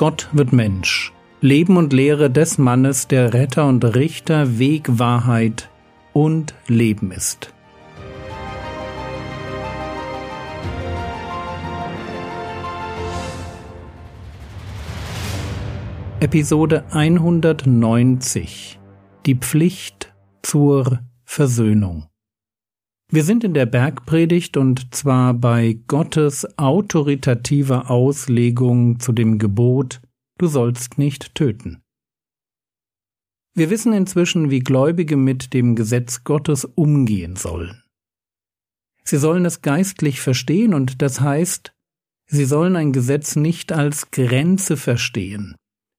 Gott wird Mensch. Leben und Lehre des Mannes, der Retter und Richter, Weg, Wahrheit und Leben ist. Episode 190 Die Pflicht zur Versöhnung wir sind in der Bergpredigt und zwar bei Gottes autoritativer Auslegung zu dem Gebot Du sollst nicht töten. Wir wissen inzwischen, wie Gläubige mit dem Gesetz Gottes umgehen sollen. Sie sollen es geistlich verstehen und das heißt, sie sollen ein Gesetz nicht als Grenze verstehen,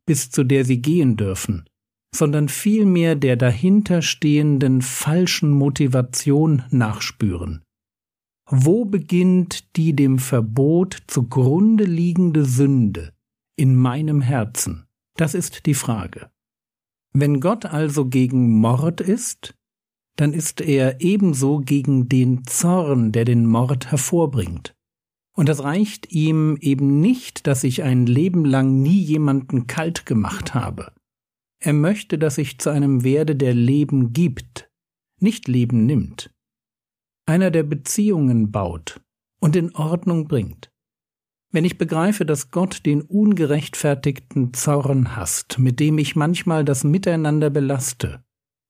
bis zu der sie gehen dürfen, sondern vielmehr der dahinterstehenden falschen Motivation nachspüren. Wo beginnt die dem Verbot zugrunde liegende Sünde in meinem Herzen? Das ist die Frage. Wenn Gott also gegen Mord ist, dann ist er ebenso gegen den Zorn, der den Mord hervorbringt. Und das reicht ihm eben nicht, dass ich ein Leben lang nie jemanden kalt gemacht habe. Er möchte, dass ich zu einem werde, der Leben gibt, nicht Leben nimmt. Einer, der Beziehungen baut und in Ordnung bringt. Wenn ich begreife, dass Gott den ungerechtfertigten Zorn hasst, mit dem ich manchmal das Miteinander belaste,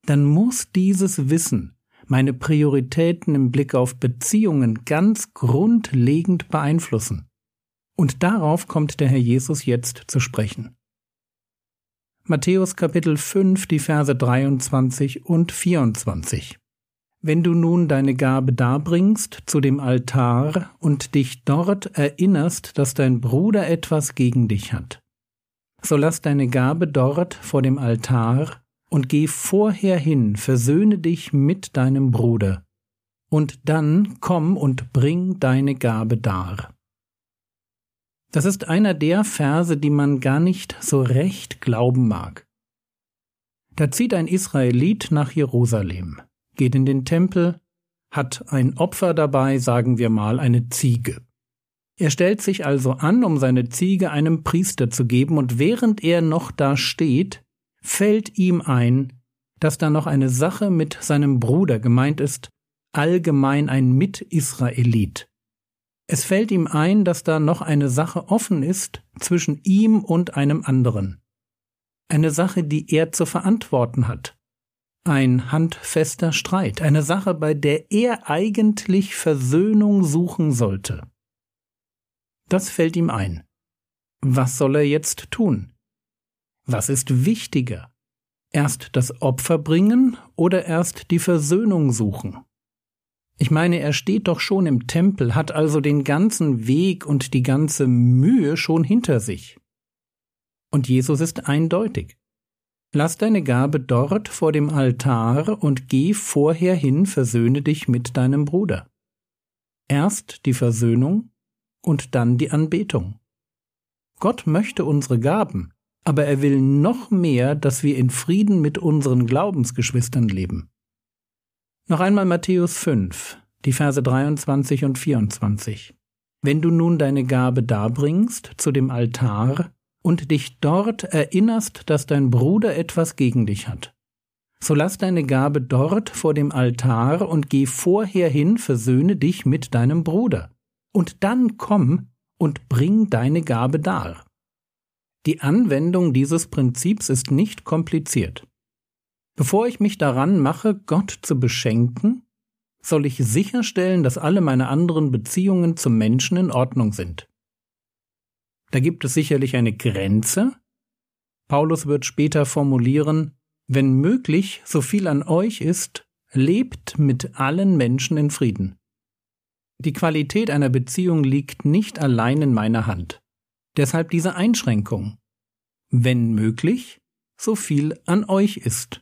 dann muss dieses Wissen meine Prioritäten im Blick auf Beziehungen ganz grundlegend beeinflussen. Und darauf kommt der Herr Jesus jetzt zu sprechen. Matthäus Kapitel 5, die Verse 23 und 24. Wenn du nun deine Gabe darbringst zu dem Altar und dich dort erinnerst, dass dein Bruder etwas gegen dich hat, so lass deine Gabe dort vor dem Altar und geh vorher hin, versöhne dich mit deinem Bruder, und dann komm und bring deine Gabe dar. Das ist einer der Verse, die man gar nicht so recht glauben mag. Da zieht ein Israelit nach Jerusalem, geht in den Tempel, hat ein Opfer dabei, sagen wir mal eine Ziege. Er stellt sich also an, um seine Ziege einem Priester zu geben, und während er noch da steht, fällt ihm ein, dass da noch eine Sache mit seinem Bruder gemeint ist, allgemein ein Mit-Israelit. Es fällt ihm ein, dass da noch eine Sache offen ist zwischen ihm und einem anderen. Eine Sache, die er zu verantworten hat. Ein handfester Streit, eine Sache, bei der er eigentlich Versöhnung suchen sollte. Das fällt ihm ein. Was soll er jetzt tun? Was ist wichtiger? Erst das Opfer bringen oder erst die Versöhnung suchen? Ich meine, er steht doch schon im Tempel, hat also den ganzen Weg und die ganze Mühe schon hinter sich. Und Jesus ist eindeutig. Lass deine Gabe dort vor dem Altar und geh vorher hin, versöhne dich mit deinem Bruder. Erst die Versöhnung und dann die Anbetung. Gott möchte unsere Gaben, aber er will noch mehr, dass wir in Frieden mit unseren Glaubensgeschwistern leben. Noch einmal Matthäus 5, die Verse 23 und 24. Wenn du nun deine Gabe darbringst zu dem Altar und dich dort erinnerst, dass dein Bruder etwas gegen dich hat, so lass deine Gabe dort vor dem Altar und geh vorher hin, versöhne dich mit deinem Bruder. Und dann komm und bring deine Gabe dar. Die Anwendung dieses Prinzips ist nicht kompliziert. Bevor ich mich daran mache, Gott zu beschenken, soll ich sicherstellen, dass alle meine anderen Beziehungen zum Menschen in Ordnung sind. Da gibt es sicherlich eine Grenze. Paulus wird später formulieren, wenn möglich, so viel an euch ist, lebt mit allen Menschen in Frieden. Die Qualität einer Beziehung liegt nicht allein in meiner Hand. Deshalb diese Einschränkung. Wenn möglich, so viel an euch ist.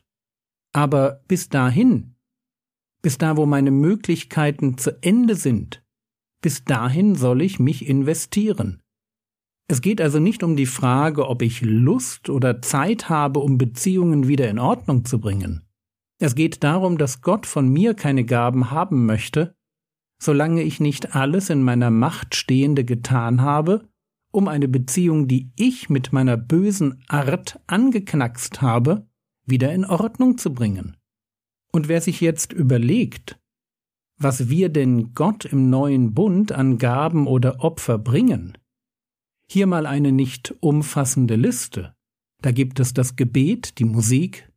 Aber bis dahin, bis da, wo meine Möglichkeiten zu Ende sind, bis dahin soll ich mich investieren. Es geht also nicht um die Frage, ob ich Lust oder Zeit habe, um Beziehungen wieder in Ordnung zu bringen. Es geht darum, dass Gott von mir keine Gaben haben möchte, solange ich nicht alles in meiner Macht Stehende getan habe, um eine Beziehung, die ich mit meiner bösen Art angeknackst habe, wieder in Ordnung zu bringen. Und wer sich jetzt überlegt, was wir denn Gott im neuen Bund an Gaben oder Opfer bringen, hier mal eine nicht umfassende Liste. Da gibt es das Gebet, die Musik,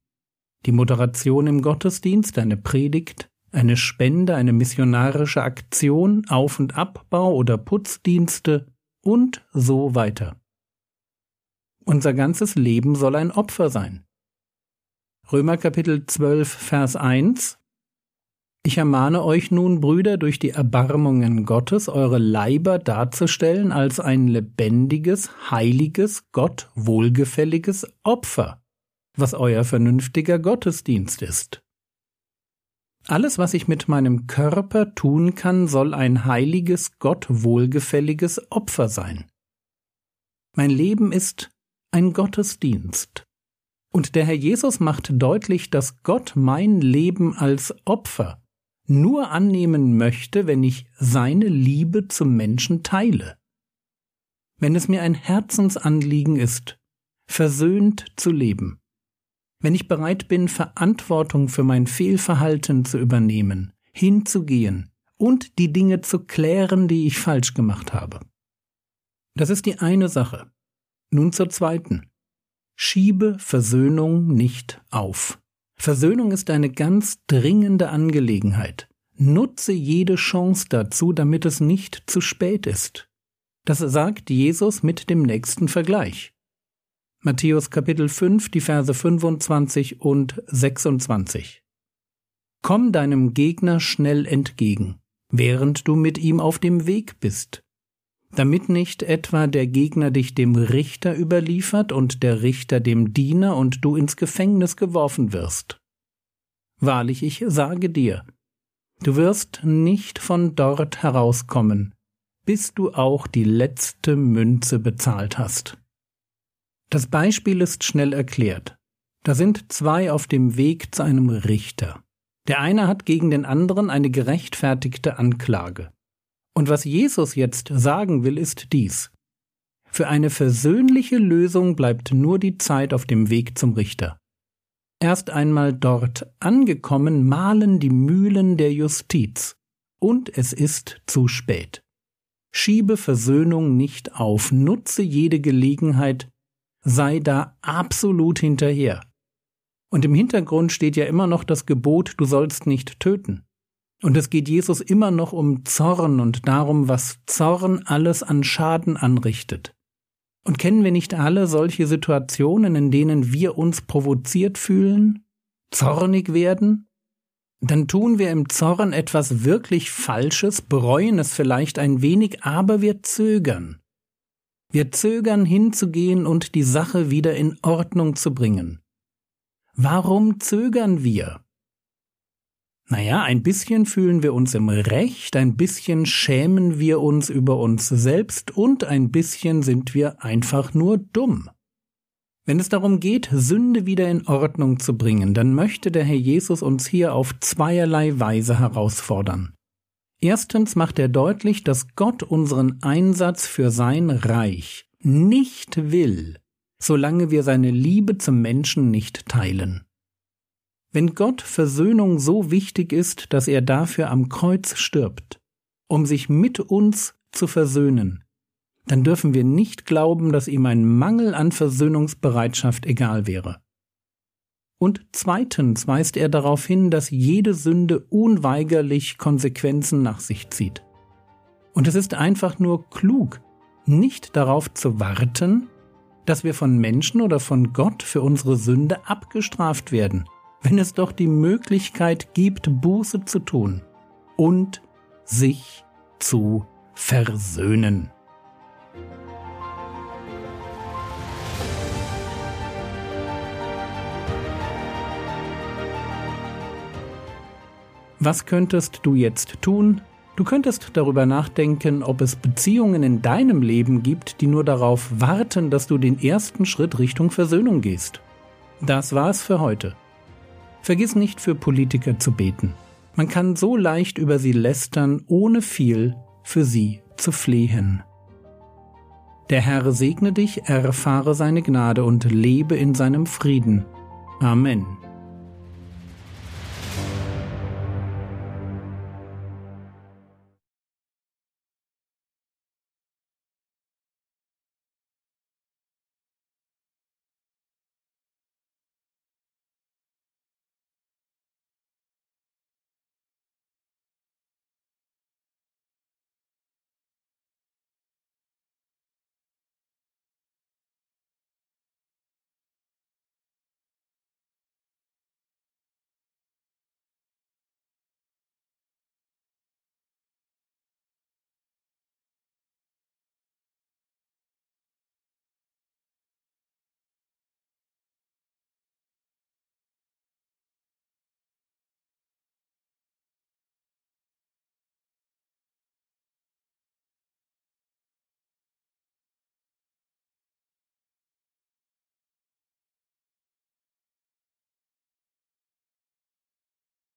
die Moderation im Gottesdienst, eine Predigt, eine Spende, eine missionarische Aktion, Auf- und Abbau oder Putzdienste und so weiter. Unser ganzes Leben soll ein Opfer sein. Römer Kapitel 12, Vers 1 Ich ermahne euch nun, Brüder, durch die Erbarmungen Gottes, eure Leiber darzustellen als ein lebendiges, heiliges, Gott wohlgefälliges Opfer, was euer vernünftiger Gottesdienst ist. Alles, was ich mit meinem Körper tun kann, soll ein heiliges, Gott wohlgefälliges Opfer sein. Mein Leben ist ein Gottesdienst. Und der Herr Jesus macht deutlich, dass Gott mein Leben als Opfer nur annehmen möchte, wenn ich seine Liebe zum Menschen teile. Wenn es mir ein Herzensanliegen ist, versöhnt zu leben. Wenn ich bereit bin, Verantwortung für mein Fehlverhalten zu übernehmen, hinzugehen und die Dinge zu klären, die ich falsch gemacht habe. Das ist die eine Sache. Nun zur zweiten. Schiebe Versöhnung nicht auf. Versöhnung ist eine ganz dringende Angelegenheit. Nutze jede Chance dazu, damit es nicht zu spät ist. Das sagt Jesus mit dem nächsten Vergleich. Matthäus Kapitel 5, die Verse 25 und 26. Komm deinem Gegner schnell entgegen, während du mit ihm auf dem Weg bist damit nicht etwa der Gegner dich dem Richter überliefert und der Richter dem Diener und du ins Gefängnis geworfen wirst. Wahrlich, ich sage dir, du wirst nicht von dort herauskommen, bis du auch die letzte Münze bezahlt hast. Das Beispiel ist schnell erklärt. Da sind zwei auf dem Weg zu einem Richter. Der eine hat gegen den anderen eine gerechtfertigte Anklage. Und was Jesus jetzt sagen will, ist dies. Für eine versöhnliche Lösung bleibt nur die Zeit auf dem Weg zum Richter. Erst einmal dort angekommen mahlen die Mühlen der Justiz, und es ist zu spät. Schiebe Versöhnung nicht auf, nutze jede Gelegenheit, sei da absolut hinterher. Und im Hintergrund steht ja immer noch das Gebot, du sollst nicht töten. Und es geht Jesus immer noch um Zorn und darum, was Zorn alles an Schaden anrichtet. Und kennen wir nicht alle solche Situationen, in denen wir uns provoziert fühlen, zornig werden? Dann tun wir im Zorn etwas wirklich Falsches, bereuen es vielleicht ein wenig, aber wir zögern. Wir zögern hinzugehen und die Sache wieder in Ordnung zu bringen. Warum zögern wir? Naja, ein bisschen fühlen wir uns im Recht, ein bisschen schämen wir uns über uns selbst und ein bisschen sind wir einfach nur dumm. Wenn es darum geht, Sünde wieder in Ordnung zu bringen, dann möchte der Herr Jesus uns hier auf zweierlei Weise herausfordern. Erstens macht er deutlich, dass Gott unseren Einsatz für sein Reich nicht will, solange wir seine Liebe zum Menschen nicht teilen. Wenn Gott Versöhnung so wichtig ist, dass er dafür am Kreuz stirbt, um sich mit uns zu versöhnen, dann dürfen wir nicht glauben, dass ihm ein Mangel an Versöhnungsbereitschaft egal wäre. Und zweitens weist er darauf hin, dass jede Sünde unweigerlich Konsequenzen nach sich zieht. Und es ist einfach nur klug, nicht darauf zu warten, dass wir von Menschen oder von Gott für unsere Sünde abgestraft werden, wenn es doch die Möglichkeit gibt, Buße zu tun und sich zu versöhnen. Was könntest du jetzt tun? Du könntest darüber nachdenken, ob es Beziehungen in deinem Leben gibt, die nur darauf warten, dass du den ersten Schritt Richtung Versöhnung gehst. Das war's für heute. Vergiss nicht für Politiker zu beten. Man kann so leicht über sie lästern, ohne viel für sie zu flehen. Der Herr segne dich, erfahre seine Gnade und lebe in seinem Frieden. Amen.